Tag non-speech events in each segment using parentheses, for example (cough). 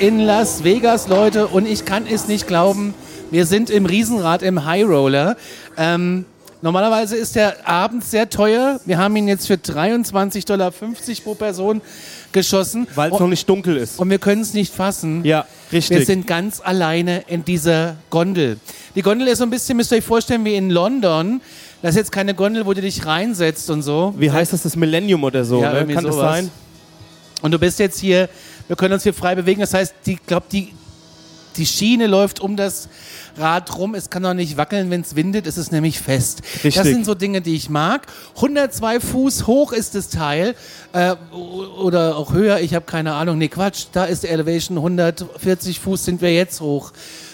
in Las Vegas, Leute, und ich kann es nicht glauben. Wir sind im Riesenrad, im High Roller. Ähm, normalerweise ist der abends sehr teuer. Wir haben ihn jetzt für 23,50 Dollar pro Person geschossen. Weil es noch nicht dunkel ist. Und wir können es nicht fassen. Ja, richtig. Wir sind ganz alleine in dieser Gondel. Die Gondel ist so ein bisschen, müsst ihr euch vorstellen, wie in London. Das ist jetzt keine Gondel, wo du dich reinsetzt und so. Wie heißt das, das Millennium oder so? Ja, ne? Kann das sowas. sein? Und du bist jetzt hier, wir können uns hier frei bewegen. Das heißt, ich glaube, die, die Schiene läuft um das Rad rum. Es kann auch nicht wackeln, wenn es windet. Es ist nämlich fest. Richtig. Das sind so Dinge, die ich mag. 102 Fuß hoch ist das Teil. Äh, oder auch höher. Ich habe keine Ahnung. Nee, Quatsch. Da ist die Elevation. 140 Fuß sind wir jetzt hoch.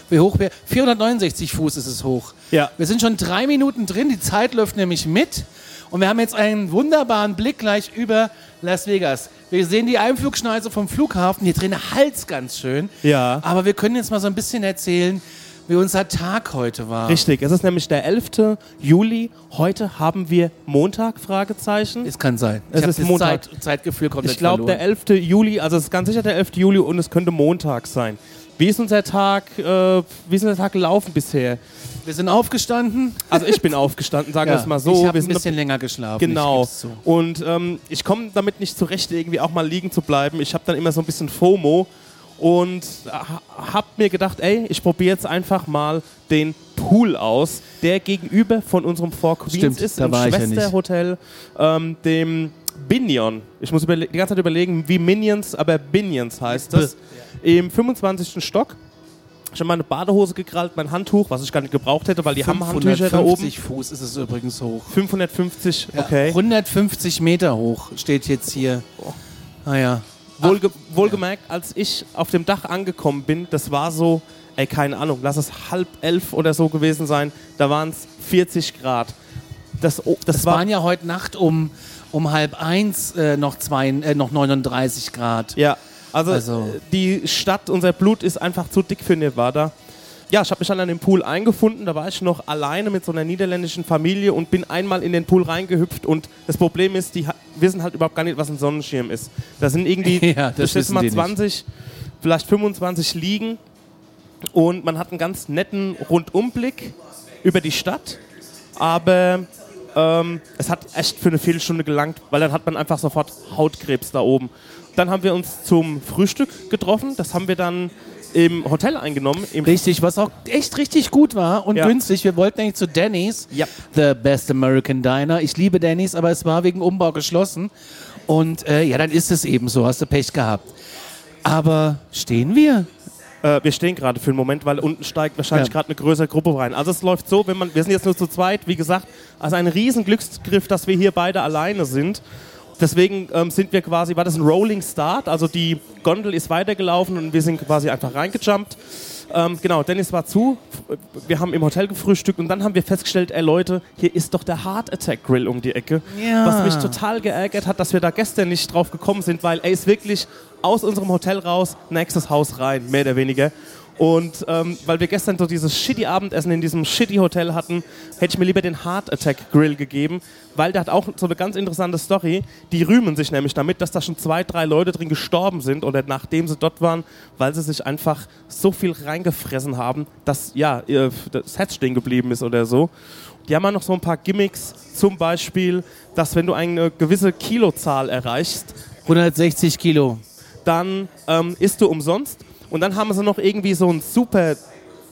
Wie hoch wir? 469 Fuß ist es hoch. Ja. Wir sind schon drei Minuten drin. Die Zeit läuft nämlich mit. Und wir haben jetzt einen wunderbaren Blick gleich über Las Vegas. Wir sehen die Einflugschneise vom Flughafen. Hier drin Hals ganz schön. Ja. Aber wir können jetzt mal so ein bisschen erzählen, wie unser Tag heute war. Richtig, es ist nämlich der 11. Juli. Heute haben wir Montag, Fragezeichen. Es kann sein. Es ist das Montag. Zeit, Zeitgefühl komplett Ich glaube, der verloren. 11. Juli, also es ist ganz sicher der 11. Juli und es könnte Montag sein. Wie ist unser Tag, äh, wie ist unser Tag gelaufen bisher? Wir sind aufgestanden. Also ich bin aufgestanden, sagen wir es mal so. ich habe ein bisschen länger geschlafen. Genau. Und ähm, ich komme damit nicht zurecht, irgendwie auch mal liegen zu bleiben. Ich habe dann immer so ein bisschen FOMO und ha- hab mir gedacht, ey, ich probiere jetzt einfach mal den Pool aus, der gegenüber von unserem Four Queens Stimmt, ist, im ja. Schwesterhotel, ähm, dem Binion. Ich muss die ganze Zeit überlegen, wie Minions, aber Binions heißt das. Im 25. Stock. Ich habe meine Badehose gekrallt, mein Handtuch, was ich gar nicht gebraucht hätte, weil die haben Handtücher da oben. 550 Fuß ist es übrigens hoch. 550, Ja, okay. 150 Meter hoch steht jetzt hier. Naja. Wohlge wohlgemerkt, als ich auf dem Dach angekommen bin, das war so, ey, keine Ahnung, lass es halb elf oder so gewesen sein, da waren es 40 Grad. Das, oh, das, Es war, waren ja heute Nacht um, um halb eins äh, noch, zwei, äh, noch 39 Grad. ja, also, Also- äh, die Stadt, unser Blut ist einfach zu dick für Nevada. Ja, ich habe mich dann an dem Pool eingefunden, da war ich noch alleine mit so einer niederländischen Familie und bin einmal in den Pool reingehüpft und das Problem ist, die wissen halt überhaupt gar nicht, was ein Sonnenschirm ist. Da sind irgendwie, (laughs) Ja, das ich wissen mal die nicht. 20, vielleicht 25 Liegen und man hat einen ganz netten Rundumblick über die Stadt, aber ähm, es hat echt für eine Viertelstunde gelangt, weil dann hat man einfach sofort Hautkrebs da oben. Dann haben wir uns zum Frühstück getroffen, das haben wir dann im Hotel eingenommen. Im Richtig, was auch echt richtig gut war und Ja. günstig. Wir wollten eigentlich zu Denny's, Ja. The Best American Diner. Ich liebe Denny's, aber es war wegen Umbau geschlossen. Und äh, ja, dann ist es eben so, hast du Pech gehabt. Aber stehen wir? Äh, wir stehen gerade für einen Moment, weil unten steigt wahrscheinlich Ja. gerade eine größere Gruppe rein. Also es läuft so, wenn man, wir sind jetzt nur zu zweit, wie gesagt, also ein riesen Glücksgriff, dass wir hier beide alleine sind. Deswegen ähm, sind wir quasi, war das ein Rolling Start, also die Gondel ist weitergelaufen und wir sind quasi einfach reingejumpt. Ähm, genau, Dennis war zu, wir haben im Hotel gefrühstückt und dann haben wir festgestellt, ey Leute, hier ist doch der Heart Attack Grill um die Ecke. Ja. Was mich total geärgert hat, dass wir da gestern nicht drauf gekommen sind, weil er ist wirklich aus unserem Hotel raus, nächstes Haus rein, mehr oder weniger. Und ähm, weil wir gestern so dieses shitty Abendessen in diesem shitty Hotel hatten, hätte ich mir lieber den Heart Attack Grill gegeben, weil der hat auch so eine ganz interessante Story. Die rühmen sich nämlich damit, dass da schon zwei, drei Leute drin gestorben sind oder nachdem sie dort waren, weil sie sich einfach so viel reingefressen haben, dass ja das Herz stehen geblieben ist oder so. Die haben auch noch so ein paar Gimmicks, zum Beispiel, dass wenn du eine gewisse Kilozahl erreichst, 160 Kilo. dann ähm, isst du umsonst. Und dann haben sie noch irgendwie so einen super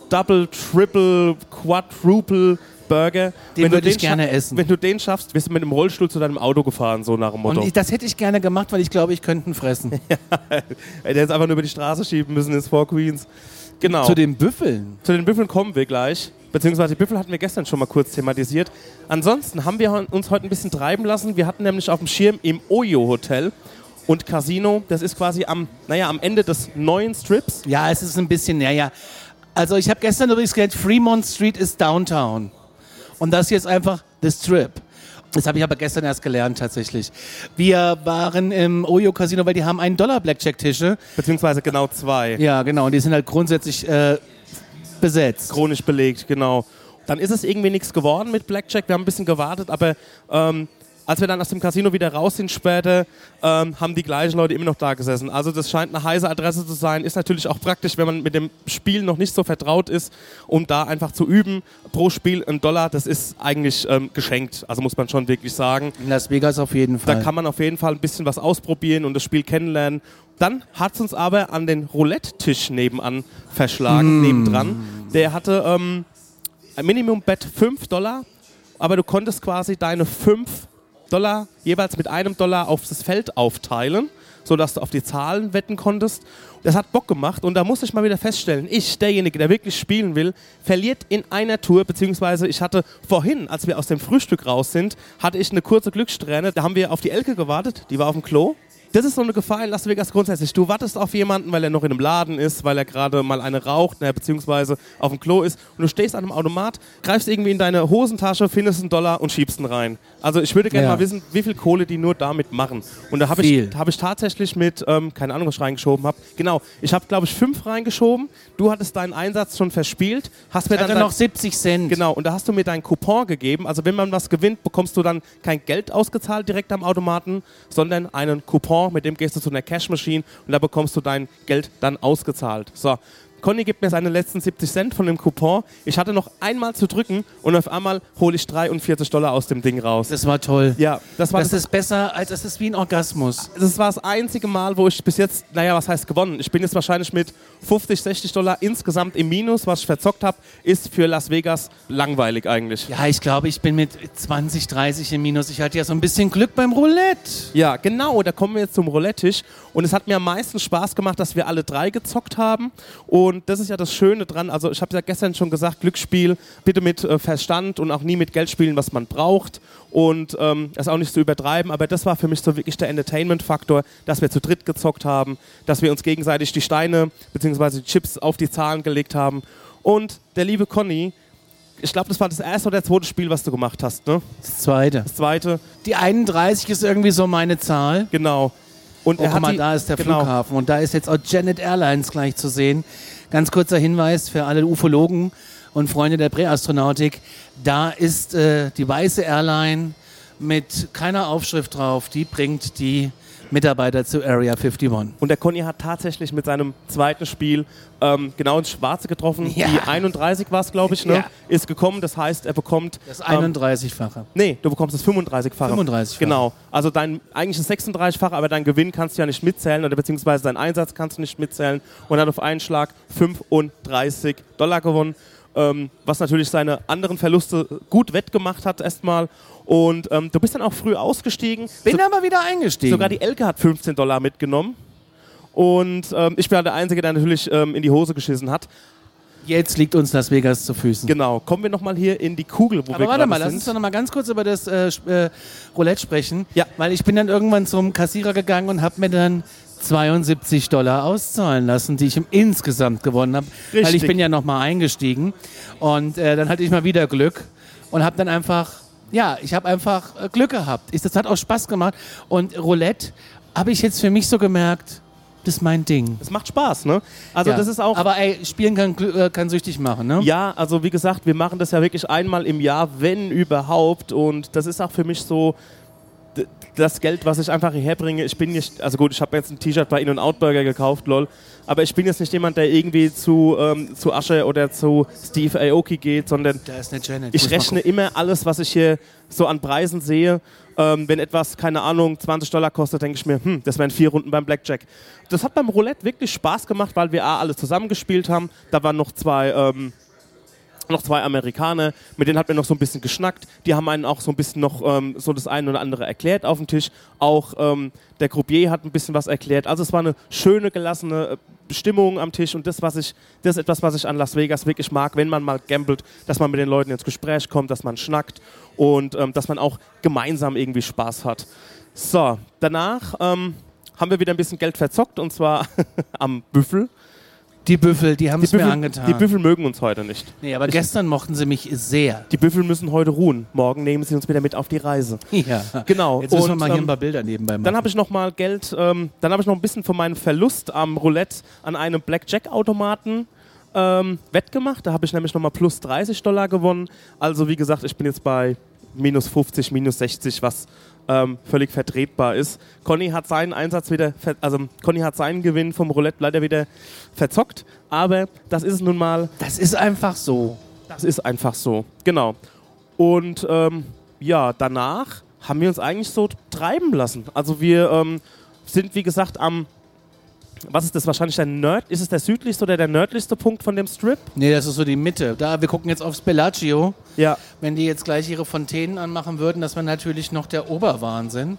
Double, Triple, Quadruple Burger. Den würde ich gerne essen. Wenn du den schaffst, wirst du mit dem Rollstuhl zu deinem Auto gefahren, so nach dem Motto. Und ich, das hätte ich gerne gemacht, weil ich glaube, ich könnte ihn fressen. (laughs) Der hätte einfach nur über die Straße schieben müssen ins Four Queens. Genau. Zu den Büffeln. Zu den Büffeln kommen wir gleich. Beziehungsweise Büffel hatten wir gestern schon mal kurz thematisiert. Ansonsten haben wir uns heute ein bisschen treiben lassen. Wir hatten nämlich auf dem Schirm im Oyo Hotel und Casino. Das ist quasi am, naja, am Ende des neuen Strips. Ja, es ist ein bisschen, naja. Also ich habe gestern übrigens gelernt, Fremont Street ist Downtown. Und das hier ist einfach The Strip. Das habe ich aber gestern erst gelernt tatsächlich. Wir waren im Oyo Casino, weil die haben einen Dollar Blackjack Tische. Beziehungsweise genau zwei. Ja, genau. Und die sind halt grundsätzlich äh, besetzt. Chronisch belegt, genau. Dann ist es irgendwie nichts geworden mit Blackjack. Wir haben ein bisschen gewartet, aber ähm, als wir dann aus dem Casino wieder raus sind später, ähm, haben die gleichen Leute immer noch da gesessen. Also das scheint eine heiße Adresse zu sein. Ist natürlich auch praktisch, wenn man mit dem Spiel noch nicht so vertraut ist, um da einfach zu üben. Pro Spiel ein Dollar, das ist eigentlich ähm, geschenkt. Also muss man schon wirklich sagen. In Las Vegas auf jeden Fall. Da kann man auf jeden Fall ein bisschen was ausprobieren und das Spiel kennenlernen. Dann hat es uns aber an den Roulette-Tisch nebenan verschlagen, mm. nebendran. Der hatte ähm, ein Minimum-Bet 5 Dollar, aber du konntest quasi deine 5 Dollar jeweils mit einem Dollar auf das Feld aufteilen, sodass du auf die Zahlen wetten konntest. Das hat Bock gemacht und da muss ich mal wieder feststellen, ich, derjenige, der wirklich spielen will, verliert in einer Tour, beziehungsweise ich hatte vorhin, als wir aus dem Frühstück raus sind, hatte ich eine kurze Glückssträhne, da haben wir auf die Elke gewartet, die war auf dem Klo das ist so eine Gefahr in Las Vegas grundsätzlich. Du wartest auf jemanden, weil er noch in einem Laden ist, weil er gerade mal eine raucht, ne, beziehungsweise auf dem Klo ist und du stehst an einem Automat, greifst irgendwie in deine Hosentasche, findest einen Dollar und schiebst ihn rein. Also ich würde gerne ja. mal wissen, wie viel Kohle die nur damit machen. Und da habe ich, hab ich tatsächlich mit, ähm, keine Ahnung, was ich reingeschoben habe. Genau, ich habe glaube ich fünf reingeschoben. Du hattest deinen Einsatz schon verspielt, hast mir dann, dann noch 70 Cent. Genau, und da hast du mir deinen Coupon gegeben. Also wenn man was gewinnt, bekommst du dann kein Geld ausgezahlt direkt am Automaten, sondern einen Coupon, mit dem gehst du zu einer Cash Machine und da bekommst du dein Geld dann ausgezahlt. So, Conny gibt mir seine letzten 70 Cent von dem Coupon. Ich hatte noch einmal zu drücken und auf einmal hole ich 43 Dollar aus dem Ding raus. Das war toll. Ja, das war das, das ist besser, als es ist wie ein Orgasmus. Das war das einzige Mal, wo ich bis jetzt, naja, was heißt gewonnen? Ich bin jetzt wahrscheinlich mit 50, 60 Dollar insgesamt im Minus. Was ich verzockt habe, ist für Las Vegas langweilig eigentlich. Ja, ich glaube, ich bin mit 20, 30 im Minus. Ich hatte ja so ein bisschen Glück beim Roulette. Ja, genau. Da kommen wir jetzt zum Roulette-Tisch. Und es hat mir am meisten Spaß gemacht, dass wir alle drei gezockt haben. Und und das ist ja das Schöne dran. Also ich habe ja gestern schon gesagt, Glücksspiel bitte mit äh, Verstand und auch nie mit Geld spielen, was man braucht. Und ähm, das auch nicht zu übertreiben. Aber das war für mich so wirklich der Entertainment-Faktor, dass wir zu dritt gezockt haben, dass wir uns gegenseitig die Steine bzw. die Chips auf die Zahlen gelegt haben. Und der liebe Conny, ich glaube, das war das erste oder zweite Spiel, was du gemacht hast, ne? Das zweite. Das zweite. Die 31 ist irgendwie so meine Zahl. Genau. Und oh, guck mal, da ist der genau. Flughafen und da ist jetzt auch Janet Airlines gleich zu sehen. Ganz kurzer Hinweis für alle Ufologen und Freunde der Präastronautik. Da ist äh, die weiße Airline mit keiner Aufschrift drauf. Die bringt die Mitarbeiter zu Area 51. Und der Conny hat tatsächlich mit seinem zweiten Spiel ähm, genau ins Schwarze getroffen. Ja. Die 31 war es, glaube ich, ne? Ja. ist gekommen. Das heißt, er bekommt. Das 31-fache. Ähm, nee, du bekommst das 35-fache. 35 Genau. Also dein eigentlich das 36-fache, aber dein Gewinn kannst du ja nicht mitzählen oder beziehungsweise deinen Einsatz kannst du nicht mitzählen. Und hat auf einen Schlag 35 Dollar gewonnen. Ähm, was natürlich seine anderen Verluste gut wettgemacht hat erstmal. Und ähm, du bist dann auch früh ausgestiegen. Bin so, aber wieder eingestiegen. Sogar die Elke hat 15 Dollar mitgenommen. Und ähm, ich bin der Einzige, der natürlich ähm, in die Hose geschissen hat. Jetzt liegt uns Las Vegas zu Füßen. Genau. Kommen wir nochmal hier in die Kugel, wo Aber wir warte mal, sind. lass uns doch noch mal ganz kurz über das äh, äh, Roulette sprechen. Ja. Weil ich bin dann irgendwann zum Kassierer gegangen und habe mir dann 72 Dollar auszahlen lassen, die ich im insgesamt gewonnen habe. Weil ich bin ja noch mal eingestiegen. Und äh, dann hatte ich mal wieder Glück und habe dann einfach, ja, ich habe einfach äh, Glück gehabt. Ich, das hat auch Spaß gemacht. Und Roulette habe ich jetzt für mich so gemerkt, das ist mein Ding. Es macht Spaß, ne? Also ja. das ist auch. Aber ey, spielen kann, äh, kann süchtig machen, ne? Ja, also wie gesagt, wir machen das ja wirklich einmal im Jahr, wenn überhaupt. Und das ist auch für mich so das Geld, was ich einfach hierher bringe, ich bin nicht, also gut, ich habe jetzt ein T-Shirt bei In-N-Out Burger gekauft, lol, aber ich bin jetzt nicht jemand, der irgendwie zu, ähm, zu Asche oder zu Steve Aoki geht, sondern ich rechne immer alles, was ich hier so an Preisen sehe. Ähm, wenn etwas, keine Ahnung, 20 Dollar kostet, denke ich mir, hm, das wären vier Runden beim Blackjack. Das hat beim Roulette wirklich Spaß gemacht, weil wir A, alle zusammengespielt haben. Da waren noch zwei ähm, noch zwei Amerikaner, mit denen hat man noch so ein bisschen geschnackt. Die haben einen auch so ein bisschen noch ähm, so das eine oder andere erklärt auf dem Tisch. Auch ähm, der Croupier hat ein bisschen was erklärt. Also es war eine schöne, gelassene äh, Stimmung am Tisch und das, was ich, das ist etwas, was ich an Las Vegas wirklich mag, wenn man mal gambelt, dass man mit den Leuten ins Gespräch kommt, dass man schnackt und ähm, dass man auch gemeinsam irgendwie Spaß hat. So, danach ähm, haben wir wieder ein bisschen Geld verzockt und zwar (laughs) am Büffel. Die Büffel, die haben es mir angetan. die Büffel mögen uns heute nicht. nee, aber gestern mochten sie mich sehr. Die Büffel müssen heute ruhen. Morgen nehmen sie uns wieder mit auf die Reise. (laughs) Ja. Genau. Jetzt müssen wir Und, mal hier ähm, ein paar Bilder nebenbei machen. Dann habe ich noch mal Geld, ähm, dann habe ich noch ein bisschen von meinem Verlust am Roulette an einem Blackjack-Automaten ähm, wettgemacht. Da habe ich nämlich noch mal plus 30 Dollar gewonnen. Also wie gesagt, ich bin jetzt bei minus 50, minus 60, was ähm, völlig vertretbar ist. Conny hat seinen Einsatz wieder, also Conny hat seinen Gewinn vom Roulette leider wieder verzockt. Aber das ist nun mal das ist einfach so. das ist einfach so, genau. Und ähm, ja, danach haben wir uns eigentlich so treiben lassen. Also wir ähm, sind, wie gesagt, am, was ist das, wahrscheinlich der Nerd, ist es der südlichste oder der nördlichste Punkt von dem Strip? Nee, das ist so die Mitte. Da, wir gucken jetzt aufs Bellagio. Ja. Wenn die jetzt gleich ihre Fontänen anmachen würden, das wäre natürlich noch der Oberwahnsinn.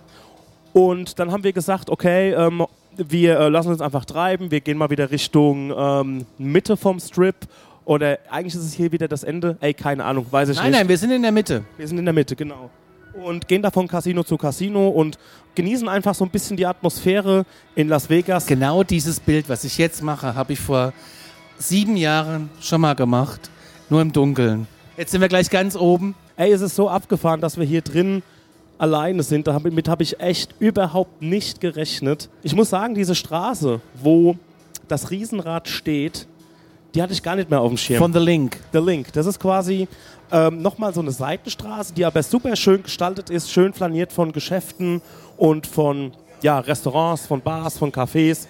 Und dann haben wir gesagt, okay, ähm, wir äh, lassen uns einfach treiben, wir gehen mal wieder Richtung ähm, Mitte vom Strip. Oder eigentlich ist es hier wieder das Ende. Ey, keine Ahnung, weiß ich Nein, nicht. nein, wir sind in der Mitte. Wir sind in der Mitte, genau. Und gehen da von Casino zu Casino und genießen einfach so ein bisschen die Atmosphäre in Las Vegas. Genau dieses Bild, was ich jetzt mache, habe ich vor sieben Jahren schon mal gemacht. Nur im Dunkeln. Jetzt sind wir gleich ganz oben. Ey, es ist so abgefahren, dass wir hier drin alleine sind. Damit habe ich echt überhaupt nicht gerechnet. Ich muss sagen, diese Straße, wo das Riesenrad steht, die hatte ich gar nicht mehr auf dem Schirm. Von The Link. The Link. Das ist quasi ähm, nochmal so eine Seitenstraße, die aber super schön gestaltet ist, schön flaniert von Geschäften und von ja, Restaurants, von Bars, von Cafés.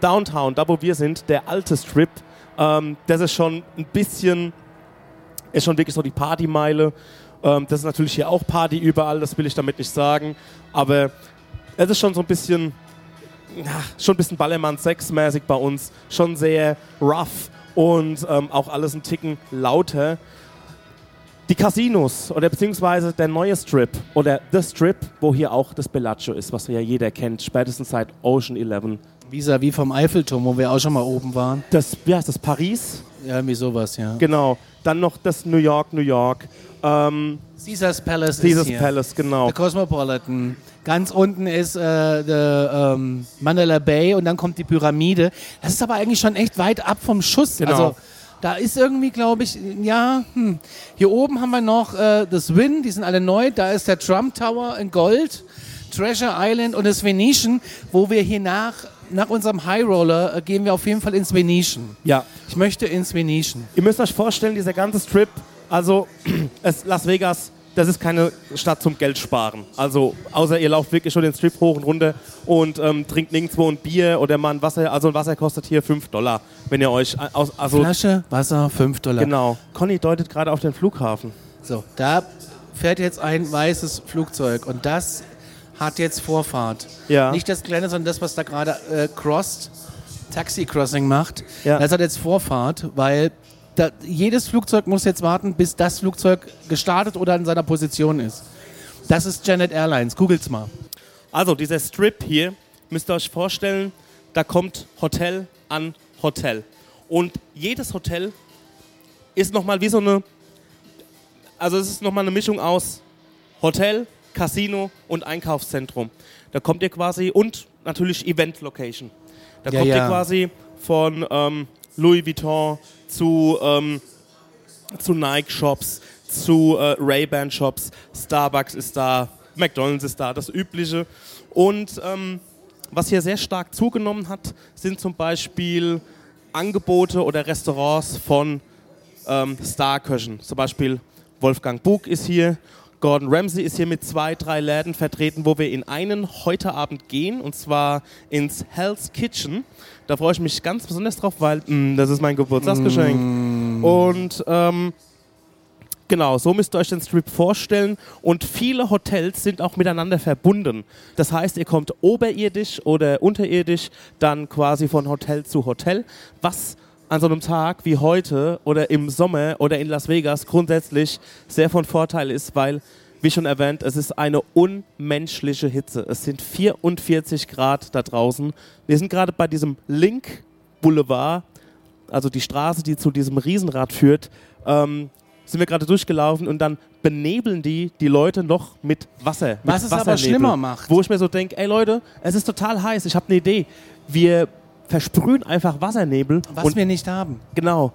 Downtown, da wo wir sind, der alte Strip, ähm, das ist schon ein bisschen, ist schon wirklich so die Partymeile. Ähm, das ist natürlich hier auch Party überall, das will ich damit nicht sagen. Aber es ist schon so ein bisschen, ja, schon ein bisschen Ballermann-Sex-mäßig bei uns. Schon sehr rough und ähm, auch alles ein Ticken lauter. Die Casinos oder beziehungsweise der neue Strip oder The Strip, wo hier auch das Bellagio ist, was ja jeder kennt, spätestens seit Ocean 11. Vis-à-vis vom Eiffelturm, wo wir auch schon mal oben waren. Das, wie heißt das, Paris? Ja, irgendwie sowas, ja. Genau. Dann noch das New York, New York. Ähm, Caesars Palace hier. Palace, genau. Der Cosmopolitan. Ganz unten ist äh, der ähm, Mandela Bay und dann kommt die Pyramide. Das ist aber eigentlich schon echt weit ab vom Schuss. Genau. Also da ist irgendwie, glaube ich, ja, hm. hier oben haben wir noch äh, das Win, die sind alle neu. Da ist der Trump Tower in Gold, Treasure Island und das Venetian, wo wir hier nach, nach unserem High Roller äh, gehen wir auf jeden Fall ins Venetian. Ja. Ich möchte ins Venetian. Ihr müsst euch vorstellen, dieser ganze Strip, also (clears throat) es, Las Vegas, das ist keine Stadt zum Geld sparen. Also außer ihr lauft wirklich schon den Strip hoch und runter und ähm, trinkt nirgendwo ein Bier oder mal ein Wasser. Also ein Wasser kostet hier 5 Dollar, wenn ihr euch aus, also Flasche Wasser, 5 Dollar. genau. Conny deutet gerade auf den Flughafen. So, da fährt jetzt ein weißes Flugzeug und das hat jetzt Vorfahrt. Ja. Nicht das kleine, sondern das, was da gerade äh, crossed, Taxi Crossing macht. Ja. Das hat jetzt Vorfahrt, weil da, jedes Flugzeug muss jetzt warten, bis das Flugzeug gestartet oder in seiner Position ist. Das ist Janet Airlines. Googelt's mal. Also dieser Strip hier, müsst ihr euch vorstellen, da kommt Hotel an Hotel. Und jedes Hotel ist nochmal wie so eine, also es ist nochmal eine Mischung aus Hotel, Casino und Einkaufszentrum. Da kommt ihr quasi, und natürlich Event Location. Da Ja, kommt ihr ja. quasi von ähm, Louis Vuitton zu, ähm, zu Nike Shops, zu äh, Ray-Ban Shops, Starbucks ist da, McDonald's ist da, das Übliche. Und ähm, was hier sehr stark zugenommen hat, sind zum Beispiel Angebote oder Restaurants von ähm, Starköchen. Zum Beispiel Wolfgang Bug ist hier, Gordon Ramsay ist hier mit zwei, drei Läden vertreten, wo wir in einen heute Abend gehen, und zwar ins Hell's Kitchen. Da freue ich mich ganz besonders drauf, weil mh, das ist mein Geburtstagsgeschenk. Und ähm, Genau, so müsst ihr euch den Strip vorstellen. Und viele Hotels sind auch miteinander verbunden. Das heißt, ihr kommt oberirdisch oder unterirdisch dann quasi von Hotel zu Hotel, was an so einem Tag wie heute oder im Sommer oder in Las Vegas grundsätzlich sehr von Vorteil ist, weil, wie schon erwähnt, es ist eine unmenschliche Hitze. Es sind 44 Grad da draußen. Wir sind gerade bei diesem Link Boulevard, also die Straße, die zu diesem Riesenrad führt. Ähm, sind wir gerade durchgelaufen und dann benebeln die die Leute noch mit Wasser. Mit Was es aber schlimmer macht. Wo ich mir so denke, ey Leute, es ist total heiß, ich habe eine Idee. Wir versprühen einfach Wassernebel Was und wir nicht haben. genau,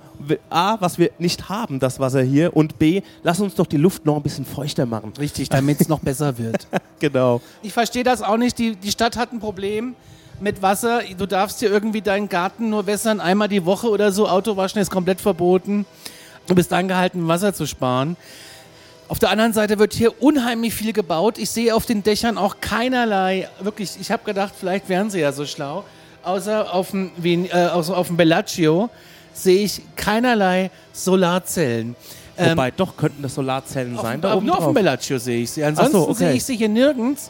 A, was wir nicht haben, das Wasser hier und B, lass uns doch die Luft noch ein bisschen feuchter machen. Richtig, damit es noch besser wird. (laughs) Genau. Ich verstehe das auch nicht. Die, die Stadt hat ein Problem mit Wasser. Du darfst hier irgendwie deinen Garten nur wässern, einmal die Woche oder so. Autowaschen ist komplett verboten. Du bist angehalten, Wasser zu sparen. Auf der anderen Seite wird hier unheimlich viel gebaut. Ich sehe auf den Dächern auch keinerlei, wirklich, ich habe gedacht, vielleicht wären sie ja so schlau, außer auf dem, Ven- äh, auf dem Bellagio sehe ich keinerlei Solarzellen. Ähm, Wobei, doch könnten das Solarzellen sein da aber oben nur auf drauf. dem Bellagio sehe ich sie. Ansonsten so, okay. sehe ich sie hier nirgends.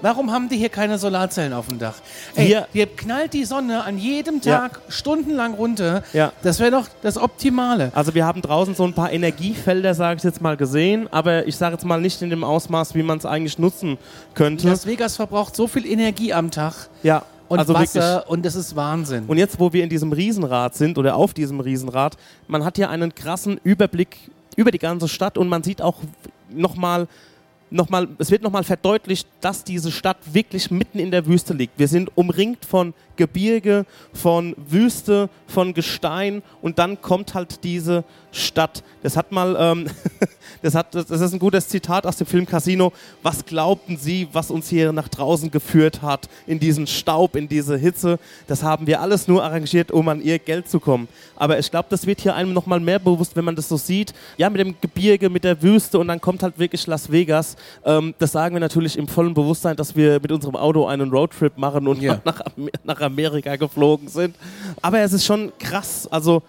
Warum haben die hier keine Solarzellen auf dem Dach? Ey, Hier- hier knallt die Sonne an jedem Ja. Tag stundenlang runter. Ja. Das wäre doch das Optimale. Also wir haben draußen so ein paar Energiefelder, sage ich jetzt mal, gesehen, aber ich sage jetzt mal nicht in dem Ausmaß, wie man es eigentlich nutzen könnte. Las Vegas verbraucht so viel Energie am Tag ja, und also wirklich. Wasser und das ist Wahnsinn. Und jetzt, wo wir in diesem Riesenrad sind oder auf diesem Riesenrad, man hat hier einen krassen Überblick über die ganze Stadt und man sieht auch nochmal, noch mal, es wird nochmal verdeutlicht, dass diese Stadt wirklich mitten in der Wüste liegt. Wir sind umringt von Gebirge, von Wüste, von Gestein und dann kommt halt diese Stadt. Das hat mal, ähm, (laughs) das, hat, das ist ein gutes Zitat aus dem Film Casino. Was glaubten Sie, was uns hier nach draußen geführt hat, in diesen Staub, in diese Hitze? Das haben wir alles nur arrangiert, um an ihr Geld zu kommen. Aber ich glaube, das wird hier einem nochmal mehr bewusst, wenn man das so sieht. Ja, mit dem Gebirge, mit der Wüste und dann kommt halt wirklich Las Vegas. Ähm, das sagen wir natürlich im vollen Bewusstsein, dass wir mit unserem Auto einen Roadtrip machen und Ja. (laughs) nach, nach Amerika geflogen sind. Aber es ist schon krass. Also,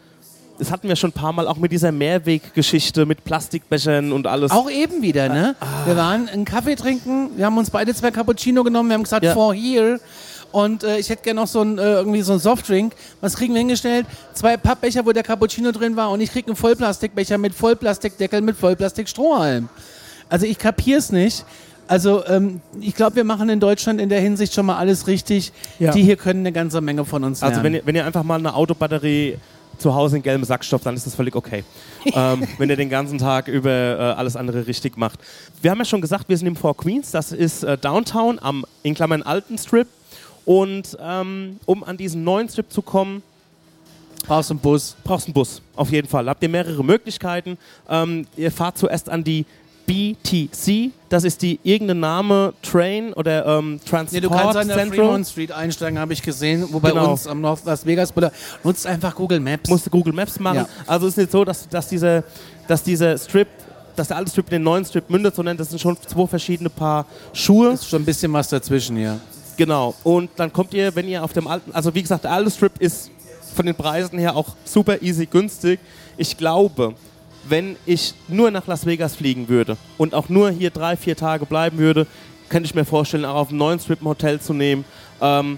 das hatten wir schon ein paar Mal auch mit dieser Mehrweggeschichte mit Plastikbechern und alles. Auch eben wieder, ne? Ah. Wir waren einen Kaffee trinken, wir haben uns beide zwei Cappuccino genommen, wir haben gesagt, Ja. for here. Und äh, ich hätte gerne noch so ein, äh, irgendwie so ein Softdrink. Was kriegen wir hingestellt? Zwei Pappbecher, wo der Cappuccino drin war und ich krieg einen Vollplastikbecher mit Vollplastikdeckel mit Vollplastikstrohhalm. Also ich kapier's nicht. Also ähm, ich glaube, wir machen in Deutschland in der Hinsicht schon mal alles richtig. Ja. Die hier können eine ganze Menge von uns lernen. Also wenn ihr, wenn ihr einfach mal eine Autobatterie zu Hause in gelbem Sack stopft, dann ist das völlig okay. (laughs) ähm, wenn ihr den ganzen Tag über äh, alles andere richtig macht. Wir haben ja schon gesagt, wir sind im Four Queens, das ist äh, Downtown am, in Klammern, alten Strip. Und ähm, um an diesen neuen Strip zu kommen, brauchst du einen Bus. brauchst du einen Bus, auf jeden Fall. Habt ihr mehrere Möglichkeiten. Ähm, ihr fahrt zuerst an die BTC, das ist die irgendein Name Train oder ähm, Transport Nee, du kannst an der Central. Fremont Street einsteigen, habe ich gesehen, wo bei Genau. uns am North Las Vegas Boulevard. Nutzt einfach Google Maps. musste Google Maps machen. Ja. Also es ist nicht so, dass, dass, diese, dass dieser Strip, dass der alte Strip in den neuen Strip mündet, sondern das sind schon zwei verschiedene Paar Schuhe. ist schon ein bisschen was dazwischen, ja. Genau. Und dann kommt ihr, wenn ihr auf dem alten, also wie gesagt, der alte Strip ist von den Preisen her auch super easy günstig. Ich glaube, wenn ich nur nach Las Vegas fliegen würde und auch nur hier drei, vier Tage bleiben würde, könnte ich mir vorstellen, auch auf dem neuen Strip ein Hotel zu nehmen. Ähm,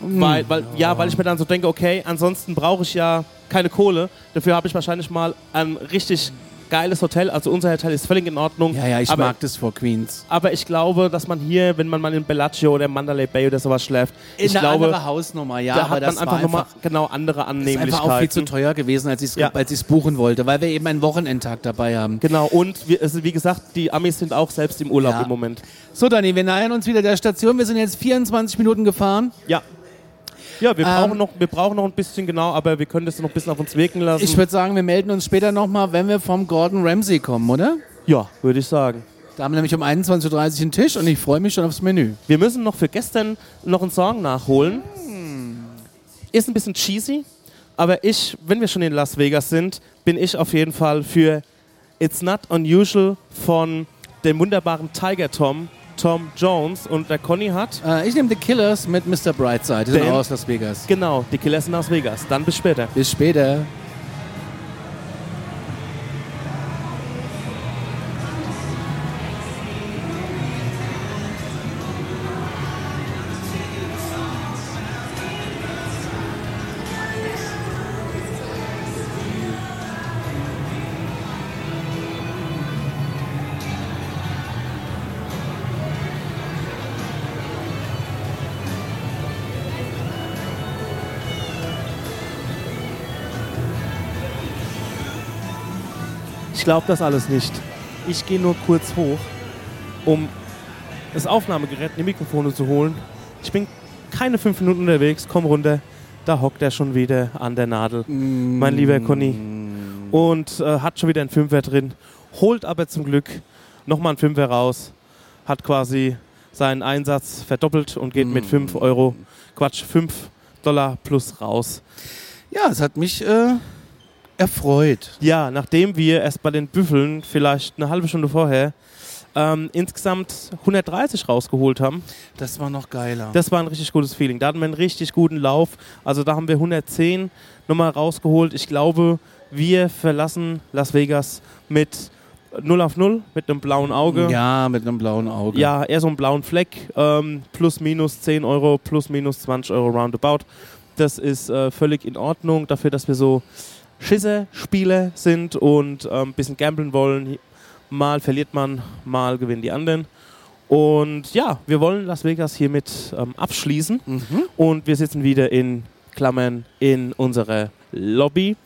weil, weil, ja, weil ich mir dann so denke, okay, ansonsten brauche ich ja keine Kohle. Dafür habe ich wahrscheinlich mal ein richtig geiles Hotel. Also unser Hotel ist völlig in Ordnung. Ja, ja, ich aber, mag das vor Queens. aber ich glaube, dass man hier, wenn man mal in Bellagio oder Mandalay Bay oder sowas schläft, In ich eine glaube, andere Hausnummer, ja, da aber hat das man einfach nochmal genau andere ist Annehmlichkeiten. einfach auch viel zu teuer gewesen, als ich es Ja. als buchen wollte, weil wir eben einen Wochenendtag dabei haben. Genau, und wir, also wie gesagt, die Amis sind auch selbst im Urlaub Ja. im Moment. So, Dani, wir nähern uns wieder der Station. Wir sind jetzt 24 Minuten gefahren. Ja. Ja, wir, Ähm, brauchen noch, wir brauchen noch ein bisschen genau, aber wir können das noch ein bisschen auf uns wirken lassen. Ich würde sagen, wir melden uns später nochmal, wenn wir vom Gordon Ramsay kommen, oder? ja, würde ich sagen. Da haben wir nämlich um 21.30 Uhr einen Tisch und ich freue mich schon aufs Menü. Wir müssen noch für gestern noch einen Song nachholen. Hm. Ist ein bisschen cheesy, aber ich, wenn wir schon in Las Vegas sind, bin ich auf jeden Fall für It's Not Unusual von dem wunderbaren Tiger Tom, Tom Jones. Und der Conny hat, Äh, ich nehme The Killers mit Mr. Brightside. Die sind aus Las Vegas. genau, die Killers in Las Vegas. Dann bis später. Bis später. Ich glaube das alles nicht. Ich gehe nur kurz hoch, um das Aufnahmegerät die Mikrofone zu holen. Ich bin keine fünf Minuten unterwegs, komm runter. Da hockt er schon wieder an der Nadel, mein lieber Conny. Und äh, hat schon wieder einen Fünfer drin. Holt aber zum Glück nochmal einen Fünfer raus. Hat quasi seinen Einsatz verdoppelt und geht mit 5 Euro, Quatsch, 5 Dollar plus raus. Ja, es hat mich äh, erfreut. Ja, nachdem wir erst bei den Büffeln vielleicht eine halbe Stunde vorher ähm, insgesamt 130 rausgeholt haben. Das war noch geiler. Das war ein richtig gutes Feeling. Da hatten wir einen richtig guten Lauf. Also da haben wir 110 nochmal rausgeholt. Ich glaube, wir verlassen Las Vegas mit 0 auf 0, mit einem blauen Auge. ja, mit einem blauen Auge. Ja, eher so einen blauen Fleck. Ähm, plus, minus 10 Euro, plus, minus 20 Euro roundabout. Das ist äh, völlig in Ordnung dafür, dass wir so Schisser-Spieler sind und ein ähm, bisschen gamblen wollen. Mal verliert man, mal gewinnen die anderen. Und ja, wir wollen Las Vegas hiermit ähm, abschließen. Mhm. Und wir sitzen wieder in Klammern in unserer Lobby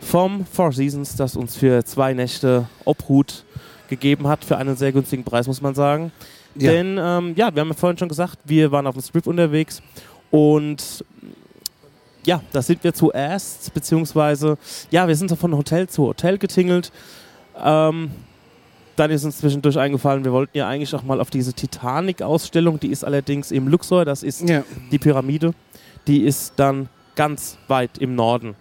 vom Four Seasons, das uns für zwei Nächte Obhut gegeben hat, für einen sehr günstigen Preis, muss man sagen. Ja. Denn, ähm, ja, wir haben ja vorhin schon gesagt, wir waren auf dem Strip unterwegs und ja, da sind wir zuerst, beziehungsweise, ja, wir sind so von Hotel zu Hotel getingelt. Ähm, dann ist uns zwischendurch eingefallen, wir wollten ja eigentlich auch mal auf diese Titanic-Ausstellung, die ist allerdings im Luxor, das ist Ja. die Pyramide, die ist dann ganz weit im Norden.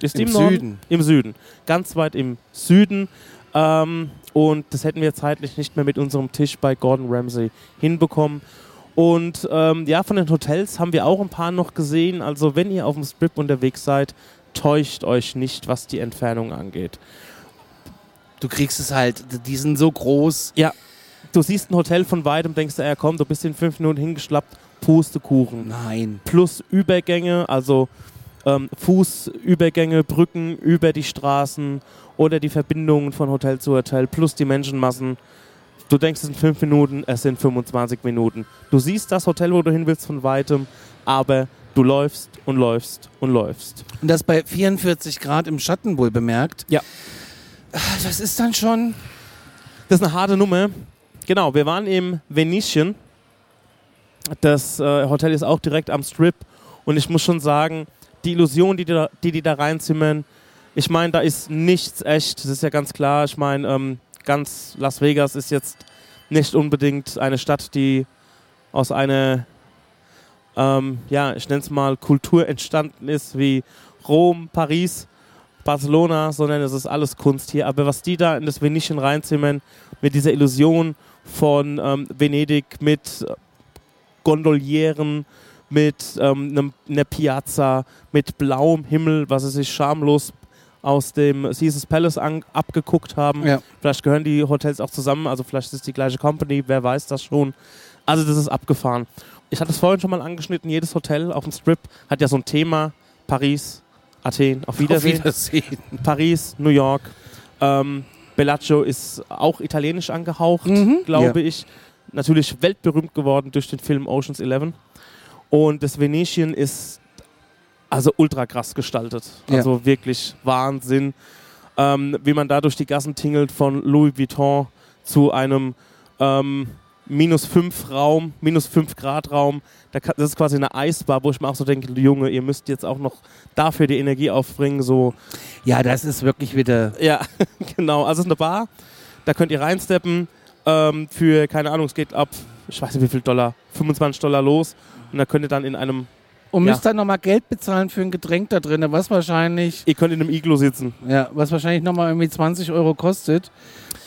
Ist die Im Norden? Süden. Im Süden. Ganz weit im Süden. Ähm, und das hätten wir zeitlich nicht mehr mit unserem Tisch bei Gordon Ramsay hinbekommen. Und ähm, ja, von den Hotels haben wir auch ein paar noch gesehen. Also wenn ihr auf dem Strip unterwegs seid, täuscht euch nicht, was die Entfernung angeht. Du kriegst es halt, die sind so groß. Ja, du siehst ein Hotel von weitem, denkst du, ja komm, du bist in fünf Minuten hingeschlappt, Pustekuchen. Nein. plus Übergänge, also ähm, Fußübergänge, Brücken über die Straßen oder die Verbindungen von Hotel zu Hotel plus die Menschenmassen. Du denkst, es sind fünf Minuten, es sind 25 Minuten. Du siehst das Hotel, wo du hin willst, von weitem, aber du läufst und läufst und läufst. Und das bei 44 Grad im Schatten wohl bemerkt. Ja. Das ist dann schon. Das ist eine harte Nummer. Genau, wir waren im Venetian. Das äh, Hotel ist auch direkt am Strip. Und ich muss schon sagen, die Illusion, die die da, die, die da reinzimmern, ich meine, da ist nichts echt. Das ist ja ganz klar. Ich meine, ähm, ganz Las Vegas ist jetzt nicht unbedingt eine Stadt, die aus einer, ähm, ja, ich nenne es mal, Kultur entstanden ist, wie Rom, Paris, Barcelona, sondern es ist alles Kunst hier. Aber was die da in das Venetian reinzimmern, mit dieser Illusion von ähm, Venedig, mit äh, Gondolieren, mit ähm, einer Piazza, mit blauem Himmel, was sie sich schamlos aus dem Caesars Palace an, abgeguckt haben. Ja. Vielleicht gehören die Hotels auch zusammen, also vielleicht ist es die gleiche Company, wer weiß das schon. Also das ist abgefahren. Ich hatte es vorhin schon mal angeschnitten, jedes Hotel auf dem Strip hat ja so ein Thema. Paris, Athen, auf Wiedersehen. Auf Wiedersehen. Paris, New York. Ähm, Bellagio ist auch italienisch angehaucht, Mhm. glaube Ja. ich. Natürlich weltberühmt geworden durch den Film Ocean's Eleven. Und das Venetian ist also ultra krass gestaltet. Ja. Also wirklich Wahnsinn. Ähm, wie man da durch die Gassen tingelt von Louis Vuitton zu einem ähm, minus 5 Raum, minus 5 Grad Raum. Da kann, das ist quasi eine Eisbar, wo ich mir auch so denke, Junge, ihr müsst jetzt auch noch dafür die Energie aufbringen, so Ja, das ist wirklich wieder. ja, (laughs) genau. Also es ist eine Bar, da könnt ihr reinsteppen ähm, für, keine Ahnung, es geht ab, ich weiß nicht wie viel Dollar, 25 Dollar los und da könnt ihr dann in einem, Und Ja. müsst dann nochmal Geld bezahlen für ein Getränk da drin, was wahrscheinlich, ihr könnt in einem Iglo sitzen. ja, was wahrscheinlich nochmal irgendwie 20 Euro kostet.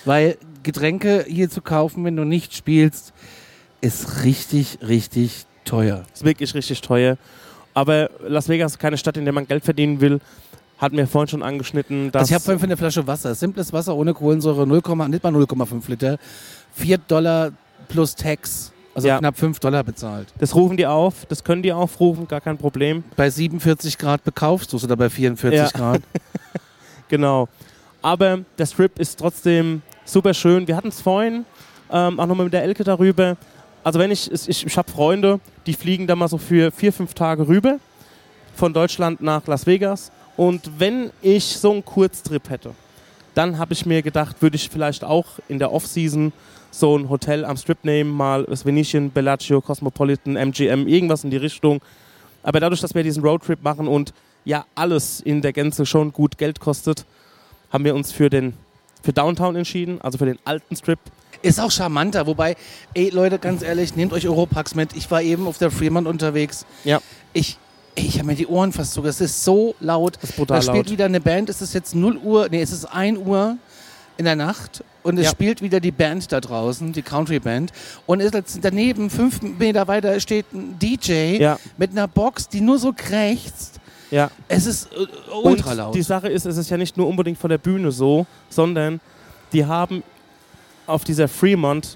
Weil Getränke hier zu kaufen, wenn du nicht spielst, ist richtig, richtig teuer. Ist wirklich richtig teuer. Aber Las Vegas ist keine Stadt, in der man Geld verdienen will. Hat mir vorhin schon angeschnitten, dass Also ich habe vorhin für eine Flasche Wasser, simples Wasser ohne Kohlensäure, 0, nicht mal 0,5 Liter, 4 Dollar plus Tax, also Ja. knapp 5 Dollar bezahlt. das rufen die auf, das können die aufrufen, gar kein Problem. Bei 47 Grad bekaufst du es oder bei 44 Ja. Grad. (laughs) Genau. Aber der Strip ist trotzdem super schön. Wir hatten es vorhin ähm, auch nochmal mit der Elke darüber. Also wenn ich, ich, ich habe Freunde, die fliegen da mal so für vier, fünf Tage rüber von Deutschland nach Las Vegas. Und wenn ich so einen Kurztrip hätte, Dann habe ich mir gedacht, würde ich vielleicht auch in der Off-Season so ein Hotel am Strip nehmen, mal das Venetian, Bellagio, Cosmopolitan, MGM, irgendwas in die Richtung. Aber dadurch, dass wir diesen Roadtrip machen und ja alles in der Gänze schon gut Geld kostet, haben wir uns für den für Downtown entschieden, also für den alten Strip. Ist auch charmanter, wobei, ey Leute, ganz ehrlich, nehmt euch Europax mit. Ich war eben auf der Fremont unterwegs. Ja. Ich, ey, ich habe mir die Ohren fast so, es ist so laut. Das ist brutal da spielt laut. wieder eine Band, es ist jetzt 0 Uhr, nee, es ist 1 Uhr in der Nacht und es Ja. spielt wieder die Band da draußen, die Country Band. Und daneben, fünf Meter weiter, steht ein DJ Ja. mit einer Box, die nur so krächzt. Ja. Es ist äh, ultra Und laut. die Sache ist, es ist ja nicht nur unbedingt von der Bühne so, sondern die haben auf dieser Fremont,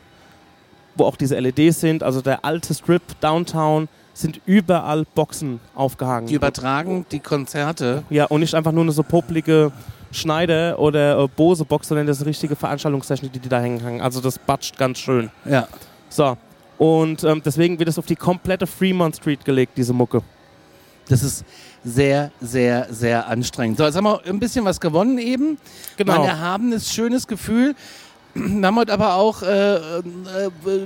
wo auch diese LEDs sind, also der alte Strip Downtown, sind überall Boxen aufgehangen. Die übertragen die Konzerte. ja, und nicht einfach nur eine so poplige Schneider- oder äh, Bose-Box, sondern das ist eine richtige Veranstaltungstechnik, die die da hängen. Also das batscht ganz schön. Ja. So. Und ähm, deswegen wird es auf die komplette Fremont Street gelegt, diese Mucke. Das ist sehr, sehr, sehr anstrengend. So, jetzt haben wir ein bisschen was gewonnen eben. Genau. Ein erhabenes, schönes Gefühl. Wir haben heute aber auch äh, äh,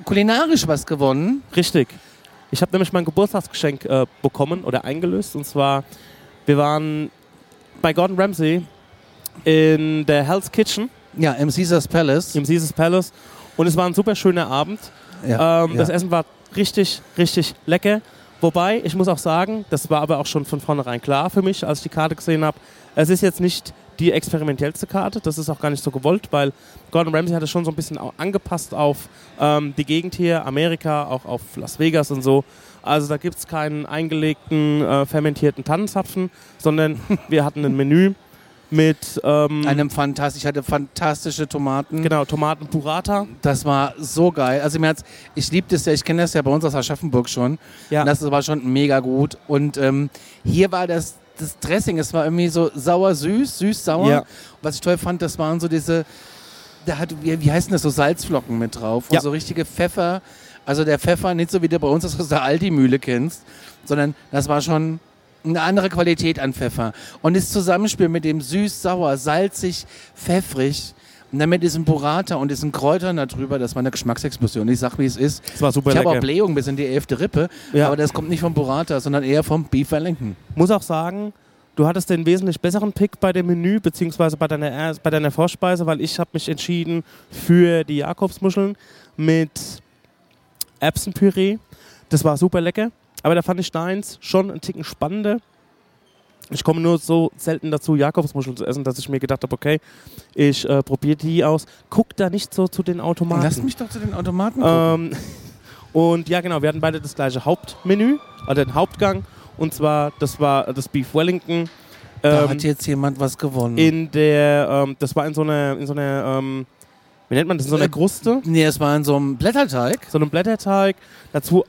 kulinarisch was gewonnen. Richtig. Ich habe nämlich mein Geburtstagsgeschenk äh, bekommen oder eingelöst. Und zwar, wir waren bei Gordon Ramsay in der Hell's Kitchen Ja, im Caesars Palace. im Caesars Palace. Und es war ein super schöner Abend. Ja, Ähm, Das Essen war richtig, richtig lecker. Wobei, ich muss auch sagen, das war aber auch schon von vornherein klar für mich, als ich die Karte gesehen habe. Es ist jetzt nicht die experimentellste Karte, das ist auch gar nicht so gewollt, weil Gordon Ramsay hat es schon so ein bisschen angepasst auf ähm, die Gegend hier, Amerika, auch auf Las Vegas und so. Also da gibt es keinen eingelegten, äh, fermentierten Tannenzapfen, sondern (laughs) wir hatten ein Menü mit ähm, Einem fantastisch, ich hatte fantastische Tomaten. genau, Tomaten Burrata. Das war so geil. Also mir hat's, ich liebe das ja, ich kenne das ja bei uns aus Aschaffenburg schon. Ja. Und das war schon mega gut. Und ähm, hier war das, das Dressing, es war irgendwie so sauer-süß, süß-sauer. Ja. Und Was ich toll fand, das waren so diese, da hat, wie, wie heißen das, so Salzflocken mit drauf. Und Ja. so richtige Pfeffer. Also der Pfeffer nicht so wie du bei uns das aus der Aldi-Mühle kennst, sondern das war schon eine andere Qualität an Pfeffer. Und das Zusammenspiel mit dem süß-sauer, salzig, pfeffrig und dann mit diesem Burrata und diesen Kräutern da drüber, das war eine Geschmacksexplosion. Ich sag, wie es ist. Das war super Ich habe auch. Blähung bis in die elfte Rippe, Ja. aber das kommt nicht vom Burrata, sondern eher vom Beef Wellington. muss auch sagen, du hattest den wesentlich besseren Pick bei dem Menü, beziehungsweise bei deiner, Er- bei deiner Vorspeise, weil ich habe mich entschieden für die Jakobsmuscheln mit Erbsenpüree. Das war super lecker, aber da fand ich deins schon einen Ticken spannender. Ich komme nur so selten dazu, Jakobsmuscheln zu essen, dass ich mir gedacht habe, okay, ich äh, probiere die aus. Guck da nicht so zu den Automaten. Lass mich doch zu den Automaten gucken. Ähm, und ja, genau, wir hatten beide das gleiche Hauptmenü, also den Hauptgang. Und zwar, das war das Beef Wellington. da Ähm, hat jetzt jemand was gewonnen. in der, ähm, das war in so einer, in so einer, ähm, wie nennt man das, in so einer Äh, Kruste, nee, es war in so einem Blätterteig. so einem Blätterteig. Dazu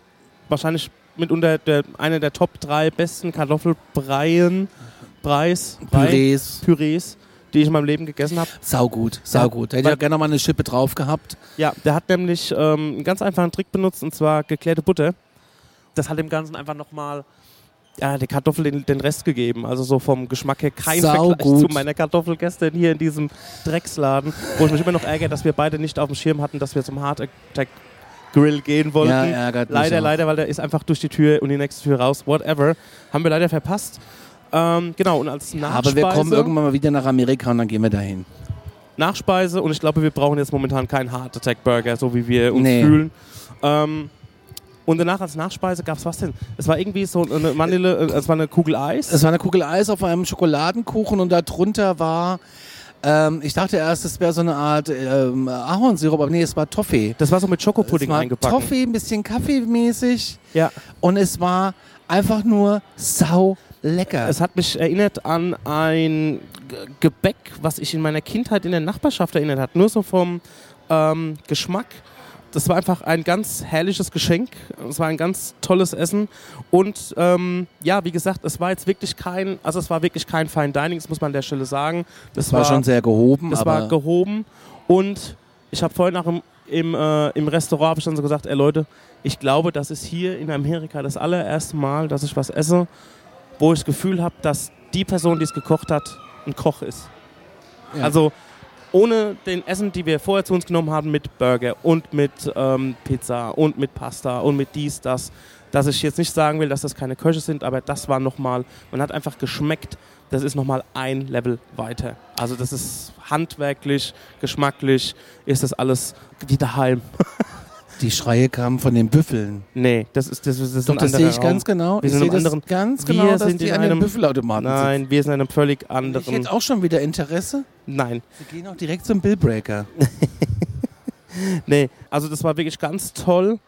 wahrscheinlich mitunter der, einer der Top 3 besten Kartoffelbreien, Preis, Pürees. Pürees, die ich in meinem Leben gegessen habe. Saugut, saugut. Da hätte ich auch gerne noch mal eine Schippe drauf gehabt. Ja, der hat nämlich ähm, einen ganz einfachen Trick benutzt und zwar geklärte Butter. Das hat dem Ganzen einfach nochmal ja, der Kartoffel den, den Rest gegeben. Also so vom Geschmack her kein Saugut. Vergleich zu meiner Kartoffel gestern hier in diesem Drecksladen, wo ich mich immer noch ärgere, dass wir beide nicht auf dem Schirm hatten, dass wir zum Hard Attack Grill gehen wollten. Ja, ärgert mich leider, auch. leider, weil der ist einfach durch die Tür und die nächste Tür raus. Whatever. Haben wir leider verpasst. Ähm, genau, und als Nachspeise... Aber wir kommen irgendwann mal wieder nach Amerika und dann gehen wir dahin. Nachspeise und ich glaube, wir brauchen jetzt momentan keinen Heart Attack Burger, so wie wir uns Nee. fühlen. Ähm, und danach als Nachspeise gab es was denn? Es war irgendwie so eine Vanille, äh, es war eine Kugel Eis. Es war eine Kugel Eis auf einem Schokoladenkuchen und darunter war, ähm, ich dachte erst, es wäre so eine Art ähm, Ahornsirup, aber nee, es war Toffee. das war so mit Es Schokopudding war eingepackt. Toffee, ein bisschen Kaffeemäßig Ja. und es war einfach nur sau lecker. Es hat mich erinnert an ein Gebäck, was ich in meiner Kindheit in der Nachbarschaft erinnert hat. Nur so vom ähm, Geschmack. Das war einfach ein ganz herrliches Geschenk. Es war ein ganz tolles Essen. Und ähm, ja, wie gesagt, es war jetzt wirklich kein, also es war wirklich kein Fine Dining, das muss man an der Stelle sagen. Das, das war schon sehr gehoben, das war gehoben. Und ich habe vorhin auch im, im, äh, im Restaurant hab ich dann so gesagt, ey Leute, ich glaube, das ist hier in Amerika das allererste Mal, dass ich was esse, wo ich das Gefühl habe, dass die Person, die es gekocht hat, ein Koch ist. Ja. Also ohne den Essen, die wir vorher zu uns genommen haben, mit Burger und mit ähm, Pizza und mit Pasta und mit dies, das, dass ich jetzt nicht sagen will, dass das keine Köche sind, aber das war nochmal, man hat einfach geschmeckt, das ist nochmal ein Level weiter. Also das ist handwerklich, geschmacklich, ist das alles wie daheim. (laughs) Die Schreie kamen von den Büffeln. Nee, das ist das, das ist Doch, ein das sehe ich ganz genau. Wir Ich sind sehe das ganz Wir genau, dass sind die in an den einem- Büffelautomaten sitzen. Nein, wir sind in einem völlig Ich anderen. hätte auch schon wieder Interesse. Nein, Sie gehen auch direkt zum Billbreaker. (laughs) nee. Also das war wirklich ganz toll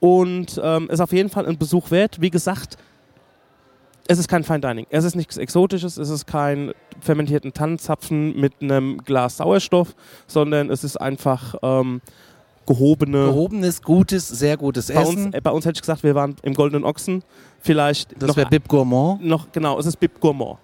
und ähm, ist auf jeden Fall ein Besuch wert. Wie gesagt, es ist kein Fine Dining. Es ist nichts Exotisches. Es ist kein fermentierten Tannenzapfen mit einem Glas Sauerstoff, sondern es ist einfach ähm, gehobene. Gehobenes, gutes, sehr gutes bei, uns, Essen. äh, bei uns hätte ich gesagt, wir waren im Goldenen Ochsen. Vielleicht Das noch, wäre Bib Gourmand. noch genau. Es ist Bib Gourmand.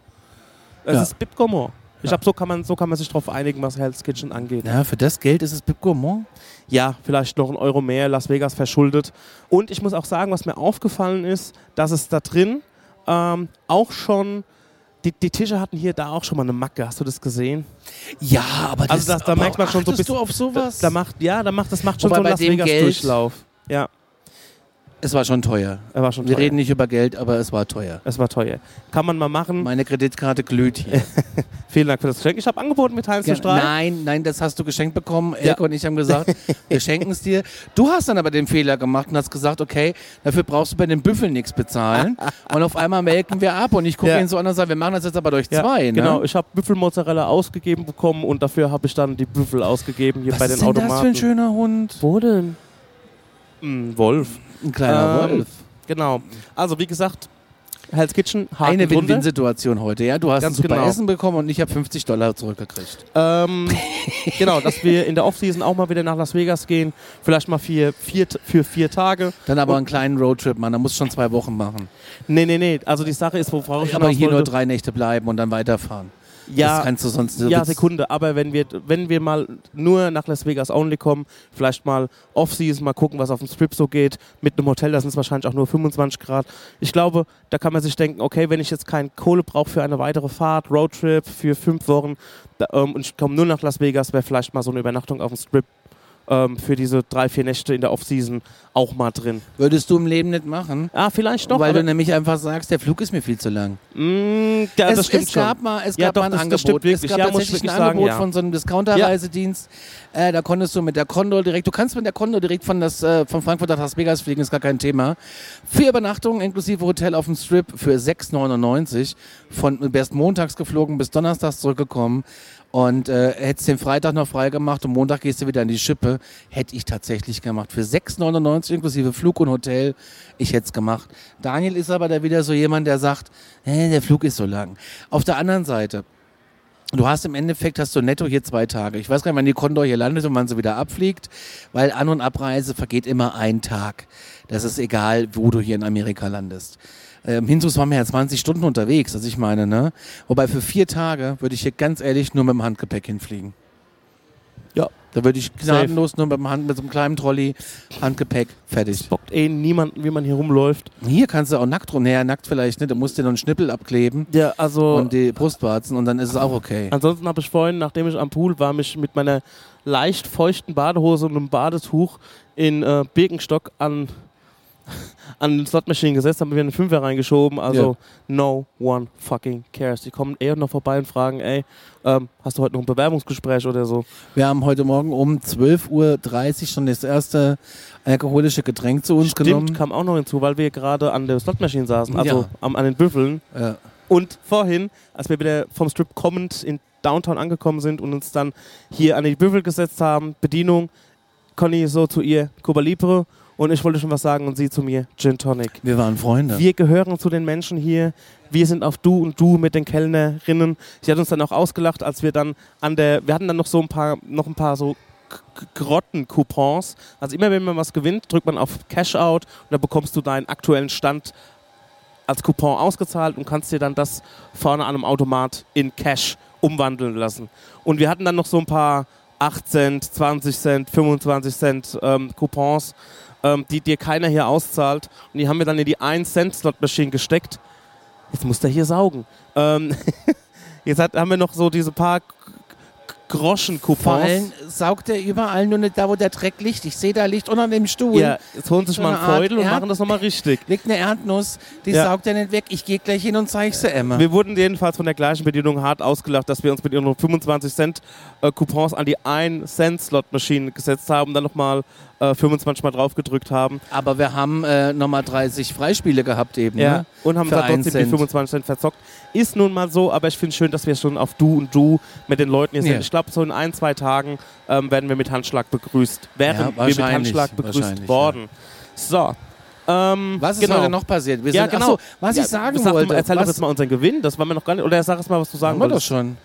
Es Ja. ist Bib Gourmand. Ich Ja. glaube, so kann man so kann man sich darauf einigen, was Hell's Kitchen angeht. Ja, für das Geld ist es Bib Gourmand. ja, vielleicht noch ein Euro mehr, Las Vegas verschuldet. Und ich muss auch sagen, was mir aufgefallen ist, dass es da drin ähm, auch schon, die, die Tische hatten hier da auch schon mal eine Macke. Hast du das gesehen? Ja, aber das, Also das- da merkt man schon so ein bisschen- du auf sowas? Da macht, ja, da macht, das macht schon Wobei so einen Las Vegas Geld- Durchlauf. Ja, es war schon teuer. er war schon Wir teuer. reden nicht über Geld, aber es war teuer. Es war teuer. Kann man mal machen. Meine Kreditkarte glüht hier. (laughs) Vielen Dank für das Geschenk. Ich habe angeboten mit Heinz zu Strahl. nein, nein, das hast du geschenkt bekommen. Ja. Elke und ich haben gesagt, (laughs) wir schenken es dir. Du hast dann aber den Fehler gemacht und hast gesagt, okay, dafür brauchst du bei den Büffeln nichts bezahlen. (laughs) und auf einmal melken wir ab und ich gucke Ja. ihn so an und sage, wir machen das jetzt aber durch Ja, zwei. Ne? Genau, ich habe Büffelmozzarella ausgegeben bekommen und dafür habe ich dann die Büffel ausgegeben hier Was bei ist den denn das für ein Automaten. schöner Hund? Wo denn? Ein Wolf. Ein kleiner Ähm, Wolf. Genau. Also wie gesagt, Hell's Kitchen, Haken Eine. Win-Win-Situation heute. Ja, du hast Ganz ein super genau. Essen bekommen und ich habe 50 Dollar zurückgekriegt. Ähm, (laughs) genau, dass wir in der Offseason auch mal wieder nach Las Vegas gehen. Vielleicht mal vier, vier, für vier Tage. Dann aber Und- einen kleinen Roadtrip, Mann. Da musst du schon zwei Wochen machen. Nee, nee, nee. Also die Sache ist, worauf ich aber hier nur wollte- drei Nächte bleiben und dann weiterfahren. Das Ja, kannst du sonst ja, Sekunde. Aber wenn wir, wenn wir mal nur nach Las Vegas only kommen, vielleicht mal Off-Season, mal gucken, was auf dem Strip so geht. Mit einem Hotel, da sind es wahrscheinlich auch nur 25 Grad. Ich glaube, da kann man sich denken, okay, wenn ich jetzt keine Kohle brauche für eine weitere Fahrt, Roadtrip für fünf Wochen da, ähm, und ich komme nur nach Las Vegas, wäre vielleicht mal so eine Übernachtung auf dem Strip ähm, für diese drei, vier Nächte in der Off-Season auch mal drin. Würdest du im Leben nicht machen? Ah, vielleicht doch. Weil du nämlich einfach sagst, der Flug ist mir viel zu lang. Mm, ja, es, das stimmt es schon. gab mal, es Ja, gab doch, mal ein das- das Angebot. wirklich. Es gab Ja, tatsächlich ein sagen, Angebot ja. von so einem Discounter-Reisedienst. Äh, da konntest du mit der Condor direkt, du kannst mit der Condor direkt von, das, äh, von Frankfurt nach Las Vegas fliegen, ist gar kein Thema. Vier Übernachtungen inklusive Hotel auf dem Strip für 6,99. Von, wärst montags geflogen, bis donnerstags zurückgekommen. Und äh, hättest den Freitag noch frei gemacht und Montag gehst du wieder in die Schippe. Hätte ich tatsächlich gemacht. Für 6,99 inklusive Flug und Hotel. Ich hätte es gemacht. Daniel ist aber da wieder so jemand, der sagt, äh, der Flug ist so lang. Auf der anderen Seite, Du hast im Endeffekt, hast du netto hier zwei Tage. Ich weiß gar nicht, wann die Condor hier landet und wann sie wieder abfliegt, weil An- und Abreise vergeht immer ein Tag. Das ist egal, wo du hier in Amerika landest. Ähm, Hinzus waren wir ja 20 Stunden unterwegs, also ich meine, ne? Wobei für vier Tage würde ich hier ganz ehrlich nur mit dem Handgepäck hinfliegen. Ja. Da würde ich gnadenlos nur mit, dem Hand, mit so einem kleinen Trolley, Handgepäck, fertig. bockt eh niemanden, wie man hier rumläuft. Hier kannst du auch nackt rum, naja, nackt vielleicht nicht, du musst dir noch einen Schnippel abkleben Ja, also. und die Brustwarzen und dann ist es auch okay. Ansonsten habe ich vorhin, nachdem ich am Pool war, mich mit meiner leicht feuchten Badehose und einem Badetuch in äh, Birkenstock an, an den Slotmaschinen gesetzt, haben wir einen Fünfer reingeschoben. Also, no one fucking cares. Die kommen eher noch vorbei und fragen, ey, ähm, hast du heute noch ein Bewerbungsgespräch oder so? Wir haben heute Morgen um 12.30 Uhr schon das erste alkoholische Getränk zu uns Stimmt, genommen. kam auch noch hinzu, weil wir gerade an der Slotmaschine saßen, also Ja. am, an den Büffeln. Ja. Und vorhin, als wir wieder vom Strip kommend in Downtown angekommen sind und uns dann hier an die Büffel gesetzt haben, Bedienung, Conny so zu ihr Cuba Libre und ich wollte schon was sagen und sie zu mir Gin Tonic. Wir waren Freunde. Wir gehören zu den Menschen hier. Wir sind auf Du und Du mit den Kellnerinnen. Sie hat uns dann auch ausgelacht, als wir dann an der, wir hatten dann noch so ein paar, noch ein paar so Grotten-Coupons. Also immer wenn man was gewinnt, drückt man auf Cash Out und dann bekommst du deinen aktuellen Stand als Coupon ausgezahlt und kannst dir dann das vorne an einem Automat in Cash umwandeln lassen. Und wir hatten dann noch so ein paar 8 Cent, 20 Cent, 25 Cent ähm, Coupons, ähm, die dir keiner hier auszahlt. Und die haben wir dann in die 1 Cent Slot Machine gesteckt. Jetzt muss der hier saugen. Ähm, (laughs) jetzt hat, haben wir noch so diese paar Groschen-Coupons. Vor allem saugt er überall nur nicht da, wo der Dreck liegt. Ich sehe da Licht unter dem Stuhl. Ja, jetzt holen sich So mal eine einen Feudel und machen das nochmal richtig. Liegt eine Erdnuss, die Ja. saugt er nicht weg. Ich gehe gleich hin und zeige sie Emma. Wir wurden jedenfalls von der gleichen Bedienung hart ausgelacht, dass wir uns mit ihren 25 Cent äh, Coupons an die 1 Cent Slot Maschine gesetzt haben, dann nochmal äh, 25 Mal drauf gedrückt haben. Aber wir haben äh, nochmal 30 Freispiele gehabt eben. Ne? Und haben da trotzdem die Cent. 25 Cent verzockt. Ist nun mal so, aber ich finde es schön, dass wir schon auf Du und Du mit den Leuten hier Ja. sind. Ich glaube, so in ein, zwei Tagen ähm, werden wir mit Handschlag begrüßt. Wären Ja, wir mit Handschlag begrüßt worden. So. Ähm, Was ist genau. heute noch passiert? Wir Ja, sind, genau. Achso, was Ja, ich sagen sag, wollte. Erzähl was, doch jetzt mal unseren Gewinn. Das war mir noch gar nicht. Oder sag es mal, was du sagen haben wir doch wolltest. schon.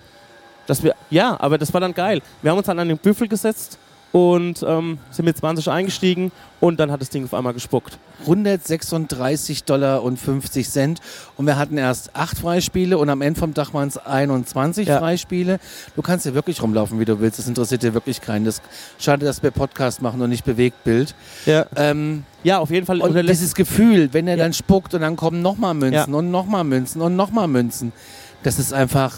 Dass wir, ja, aber das war dann geil. Wir haben uns dann an den Büffel gesetzt und ähm, sind mit 20 eingestiegen und dann hat das Ding auf einmal gespuckt. 136 Dollar und 50 Cent. Und wir hatten erst acht Freispiele und am Ende vom Tag waren es 21 Ja. Freispiele. Du kannst ja wirklich rumlaufen, wie du willst. Das interessiert dir wirklich keinen. Das schade, dass wir Podcast machen und nicht Bewegtbild. Ja, Ähm, ja auf jeden Fall. und dieses Gefühl, wenn er Ja. dann spuckt und dann kommen nochmal Münzen und nochmal Münzen und nochmal Münzen. Das ist einfach.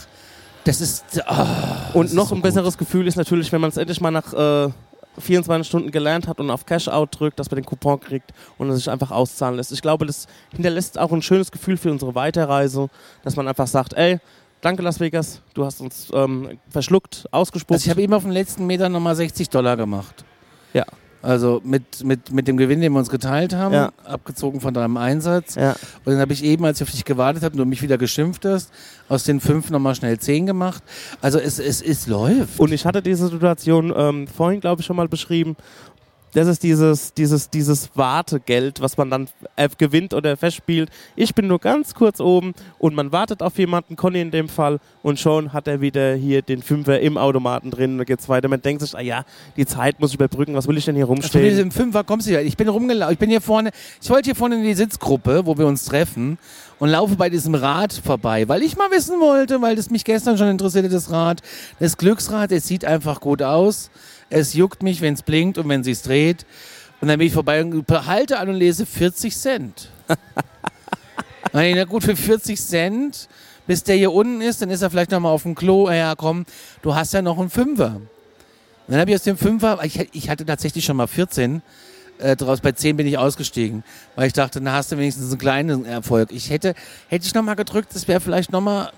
Das ist. ah, Und das ist noch so ein gut. besseres Gefühl ist natürlich, wenn man es endlich mal nach äh, 24 Stunden gelernt hat und auf Cash-Out drückt, dass man den Coupon kriegt und es sich einfach auszahlen lässt. Ich glaube, das hinterlässt auch ein schönes Gefühl für unsere Weiterreise, dass man einfach sagt, ey, danke Las Vegas, du hast uns ähm, verschluckt, ausgespuckt. Also ich habe eben auf den letzten Meter nochmal 60 Dollar gemacht. Ja. Also mit, mit, mit dem Gewinn, den wir uns geteilt haben, Ja. abgezogen von deinem Einsatz. ja. Und dann habe ich eben, als ich auf dich gewartet habe, du mich wieder geschimpft hast, aus den fünf nochmal schnell zehn gemacht. Also es, es, es läuft. Und ich hatte diese Situation ähm, vorhin, glaube ich, schon mal beschrieben. Das ist dieses, dieses, dieses Wartegeld, was man dann äh, gewinnt oder festspielt. Ich bin nur ganz kurz oben und man wartet auf jemanden, Conny in dem Fall, und schon hat er wieder hier den Fünfer im Automaten drin und dann geht's weiter. Man denkt sich, ah ja, die Zeit muss ich überbrücken, was will ich denn hier Ach, du, rumstehen? im Fünfer kommst du ja. Ich bin rumgelaufen. Ich bin hier vorne. Ich wollte hier vorne in die Sitzgruppe, wo wir uns treffen und laufe bei diesem Rad vorbei, weil ich mal wissen wollte, weil das mich gestern schon interessierte, das Rad. Das Glücksrad, es sieht einfach gut aus. Es juckt mich, wenn es blinkt und wenn sie es dreht. Und dann bin ich vorbei und halte an und lese 40 Cent. (laughs) Na gut, für 40 Cent, bis der hier unten ist, dann ist er vielleicht nochmal auf dem Klo. Ja, komm, du hast ja noch einen Fünfer. Und dann habe ich aus dem Fünfer, ich, ich hatte tatsächlich schon mal 14 äh, draus, bei 10 bin ich ausgestiegen, weil ich dachte, na hast du wenigstens einen kleinen Erfolg. Ich hätte, hätte ich nochmal gedrückt, das wäre vielleicht nochmal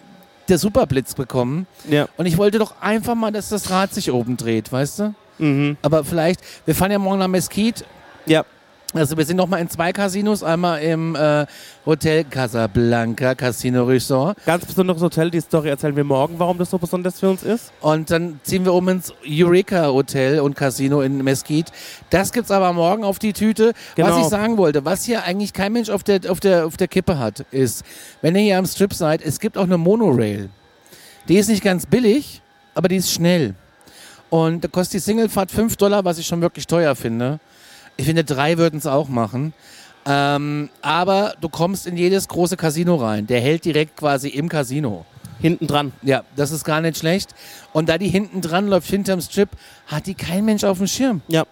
der Superblitz bekommen. ja. Und ich wollte doch einfach mal, dass das Rad sich oben dreht, weißt du? Mhm. Aber vielleicht, wir fahren ja morgen nach Mesquite. ja. Also wir sind noch mal in zwei Casinos, einmal im äh, Hotel Casablanca Casino Resort Ganz besonderes Hotel, die Story erzählen wir morgen, warum das so besonders für uns ist. und dann ziehen wir um ins Eureka Hotel und Casino in Mesquite. Das gibt's aber morgen auf die Tüte. Was Genau. ich sagen wollte, was hier eigentlich kein Mensch auf der, auf der, auf der Kippe hat, ist, wenn ihr hier am Strip seid, es gibt auch eine Monorail. Die ist nicht ganz billig, aber die ist schnell. Und da kostet die Singlefahrt 5 Dollar, was ich schon wirklich teuer finde. Ich finde, drei würden es auch machen. Ähm, aber du kommst in jedes große Casino rein. Der hält direkt quasi im Casino. Hinten dran. Ja, das ist gar nicht schlecht. Und da die hinten dran läuft, hinterm Strip, hat die kein Mensch auf dem Schirm. Ja.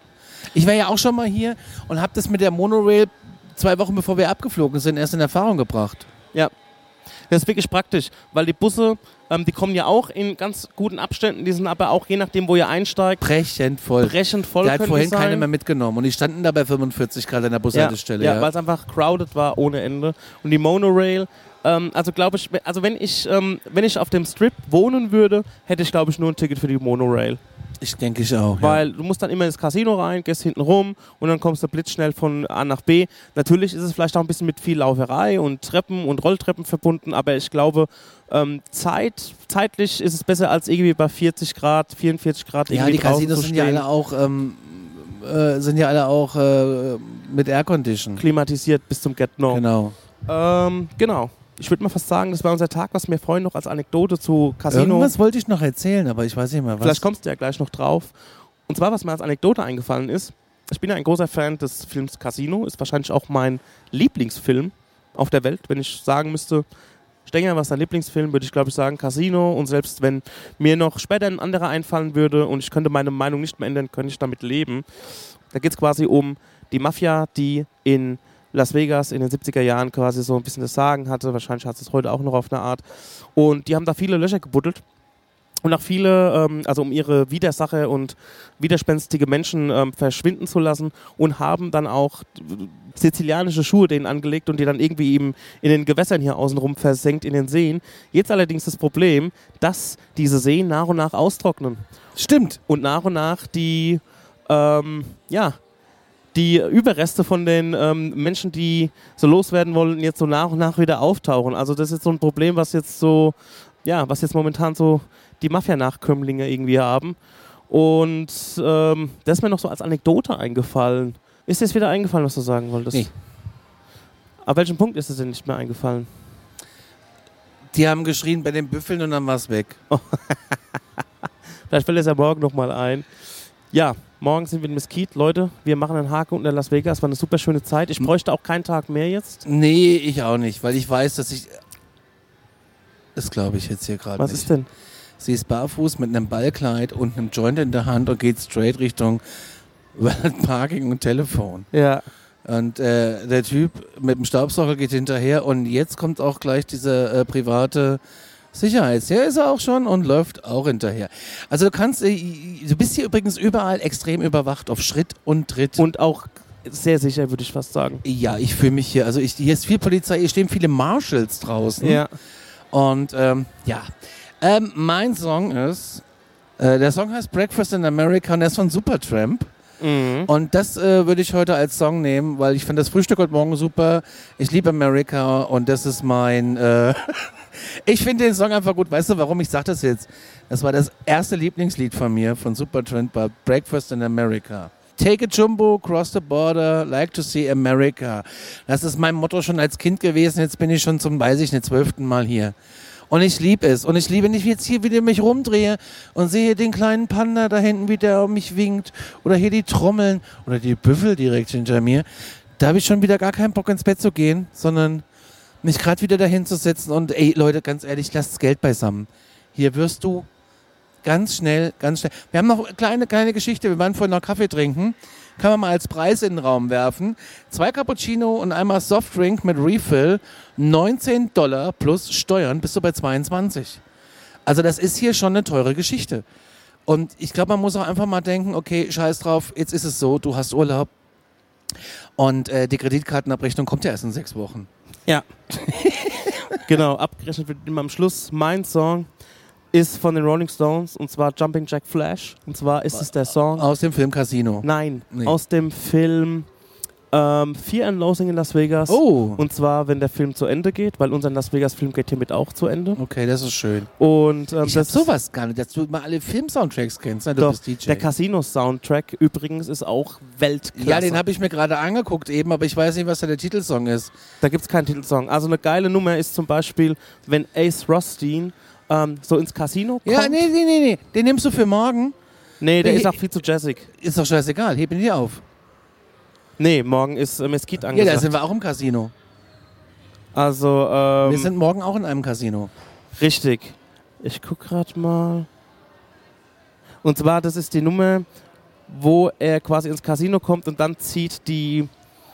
Ich war ja auch schon mal hier und habe das mit der Monorail zwei Wochen bevor wir abgeflogen sind, erst in Erfahrung gebracht. Ja. Das ist wirklich praktisch, weil die Busse, ähm, die kommen ja auch in ganz guten Abständen, die sind aber auch je nachdem, wo ihr einsteigt, Brechend voll. brechend voll. Der hat vorhin sein. keine mehr mitgenommen und die standen da bei 45 Grad an der ja, Bushaltestelle. ja, Ja, weil es einfach crowded war ohne Ende. Und die Monorail, ähm, also glaube ich, also wenn ich, ähm, wenn ich auf dem Strip wohnen würde, hätte ich glaube ich nur ein Ticket für die Monorail. Ich denke ich auch. ja. Weil du musst dann immer ins Casino rein, gehst hinten rum und dann kommst du blitzschnell von A nach B. Natürlich ist es vielleicht auch ein bisschen mit viel Lauferei und Treppen und Rolltreppen verbunden, aber ich glaube, ähm, Zeit, zeitlich ist es besser als irgendwie bei 40 Grad, 44 Grad Ja, die Casinos sind ja alle auch, ähm, äh, sind ja alle auch äh, mit Aircondition. klimatisiert bis zum Get No. Genau. Ähm, genau. Ich würde mal fast sagen, das war unser Tag, was mir vorhin noch als Anekdote zu Casino. Irgendwas wollte ich noch erzählen, aber ich weiß nicht mehr was. Vielleicht kommst du ja gleich noch drauf. Und zwar, was mir als Anekdote eingefallen ist, ich bin ja ein großer Fan des Films Casino, ist wahrscheinlich auch mein Lieblingsfilm auf der Welt. Wenn ich sagen müsste, Stenger, was ist dein Lieblingsfilm, würde ich glaube ich sagen Casino. Und selbst wenn mir noch später ein anderer einfallen würde und ich könnte meine Meinung nicht mehr ändern, könnte ich damit leben. Da geht es quasi um die Mafia, die in Las Vegas in den 70er Jahren quasi so ein bisschen das Sagen hatte. Wahrscheinlich hat es heute auch noch auf eine Art. Und die haben da viele Löcher gebuddelt. und auch viele, ähm, also um ihre Widersacher und widerspenstige Menschen ähm, verschwinden zu lassen und haben dann auch sizilianische Schuhe denen angelegt und die dann irgendwie eben in den Gewässern hier außenrum versenkt in den Seen. Jetzt allerdings das Problem, dass diese Seen nach und nach austrocknen Stimmt. und nach und nach die, ähm, ja, die Überreste von den ähm, Menschen, die so loswerden wollen, jetzt so nach und nach wieder auftauchen. Also das ist so ein Problem, was jetzt so, ja, was jetzt momentan so die Mafia-Nachkömmlinge irgendwie haben. Und ähm, das ist mir noch so als Anekdote eingefallen. Ist dir jetzt wieder eingefallen, was du sagen wolltest? Nee. Ab welchem Punkt ist es denn nicht mehr eingefallen? Die haben geschrien bei den Büffeln und dann war es weg. (laughs) Vielleicht fällt es ja morgen nochmal ein. Ja, morgen sind wir in Mesquite. Leute, wir machen einen Haken unter Las Vegas. War eine super schöne Zeit. Ich bräuchte auch keinen Tag mehr jetzt. Nee, ich auch nicht, weil ich weiß, dass ich. Das glaube ich jetzt hier gerade Was nicht. ist denn? Sie ist barfuß mit einem Ballkleid und einem Joint in der Hand und geht straight Richtung (laughs) Parking und Telefon. Ja. Und äh, der Typ mit dem Staubsauger geht hinterher und jetzt kommt auch gleich diese äh, private Sicherheits. Der ist er auch schon und läuft auch hinterher. Also du kannst, äh, du bist hier übrigens überall extrem überwacht auf Schritt und Tritt. Und auch sehr sicher, würde ich fast sagen. ja, ich fühle mich hier, also ich, hier ist viel Polizei, hier stehen viele Marshals draußen. Ja. Und ähm, ja, ähm, mein Song ist, äh, der Song heißt Breakfast in America und der ist von Supertramp. Mhm. Und das äh, würde ich heute als Song nehmen, weil ich fand das Frühstück heute Morgen super. Ich liebe America und das ist mein. Äh (laughs) ich finde den Song einfach gut. Weißt du, warum ich sage das jetzt? Das war das erste Lieblingslied von mir, von Supertramp, war Breakfast in America. Take a Jumbo, cross the border, like to see America. Das ist mein Motto schon als Kind gewesen. Jetzt bin ich schon zum, weiß ich nicht, zwölften Mal hier. Und ich liebe es. Und ich liebe nicht, wie jetzt hier wieder mich rumdrehe und sehe den kleinen Panda da hinten, wie der um mich winkt. Oder hier die Trommeln oder die Büffel direkt hinter mir. Da habe ich schon wieder gar keinen Bock ins Bett zu gehen, sondern mich gerade wieder dahin zu setzen und ey Leute, ganz ehrlich, lasst das Geld beisammen. Hier wirst du ganz schnell, ganz schnell. Wir haben noch eine kleine, kleine Geschichte. Wir waren vorhin noch Kaffee trinken. Kann man mal als Preis in den Raum werfen. Zwei Cappuccino und einmal Softdrink mit Refill. 19 Dollar plus Steuern bist du bei 22. Also das ist hier schon eine teure Geschichte. Und ich glaube, man muss auch einfach mal denken, okay, scheiß drauf, jetzt ist es so, du hast Urlaub. Und äh, die Kreditkartenabrechnung kommt ja erst in sechs Wochen. Ja. (laughs) genau, abgerechnet wird immer am Schluss. Mein Song ist von den Rolling Stones und zwar Jumping Jack Flash. Und zwar ist es der Song. Aus dem Film Casino. Nein, Nee. aus dem Film ähm, and Loathing in Las Vegas. Oh. Und zwar, wenn der Film zu Ende geht, weil unser Las Vegas-Film geht hiermit auch zu Ende. Okay, das ist schön. Und ähm, Ich das sowas gar nicht, dass du mal alle Film-Soundtracks kennst. Ne? Du Doch, bist DJ. der Casino-Soundtrack übrigens ist auch Weltklasse. ja, den habe ich mir gerade angeguckt eben, aber ich weiß nicht, was da der Titelsong ist. Da gibt es keinen Titelsong. Also eine geile Nummer ist zum Beispiel, wenn Ace Rothstein ähm, so ins Casino kommt. Ja, nee, nee, nee, nee. Den nimmst du für morgen. Nee, der Nee. ist auch viel zu jazzig. Ist doch scheißegal. Heb ihn dir auf. Nee, morgen ist äh, Mesquite Ja, angesagt. da sind wir auch im Casino. also, ähm, wir sind morgen auch in einem Casino. richtig. Ich guck gerade mal. Und zwar, das ist die Nummer, wo er quasi ins Casino kommt und dann zieht die,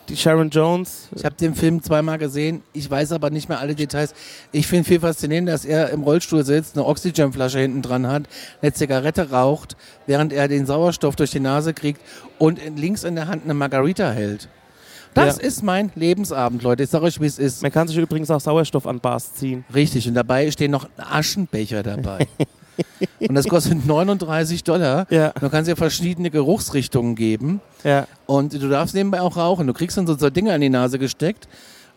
die Sharon Jones. Ich habe den Film zweimal gesehen. Ich weiß aber nicht mehr alle Details. Ich finde viel faszinierend, dass er im Rollstuhl sitzt, eine Oxygenflasche hinten dran hat, eine Zigarette raucht, während er den Sauerstoff durch die Nase kriegt und in- links in der Hand eine Margarita hält. Das Ja. ist mein Lebensabend, Leute. Ich sage euch, wie es ist. Man kann sich übrigens auch Sauerstoff an Bars ziehen. Richtig. Und dabei stehen noch Aschenbecher dabei. (laughs) und das kostet 39 Dollar. Ja. Du kannst ja verschiedene Geruchsrichtungen geben. Ja. Und du darfst nebenbei auch rauchen. Du kriegst dann so, so Dinge an die Nase gesteckt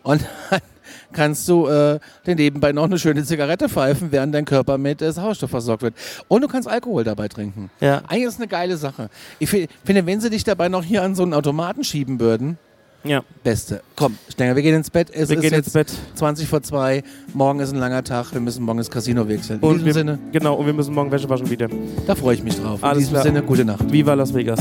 und dann (laughs) kannst du äh, dir nebenbei noch eine schöne Zigarette pfeifen, während dein Körper mit äh, Sauerstoff versorgt wird. Und du kannst Alkohol dabei trinken. Ja. Eigentlich ist eine geile Sache. Ich fi- finde, wenn sie dich dabei noch hier an so einen Automaten schieben würden, Ja. beste. Komm, Stenger, wir gehen ins Bett. Es Wir ist gehen jetzt ins Bett. 20 vor 2. Morgen ist ein langer Tag. Wir müssen morgen ins Casino wechseln. In Und diesem wir, Sinne, genau, und wir müssen morgen Wäsche waschen wieder. da freue ich mich drauf. Alles In diesem klar. Sinne, gute Nacht. Viva Las Vegas.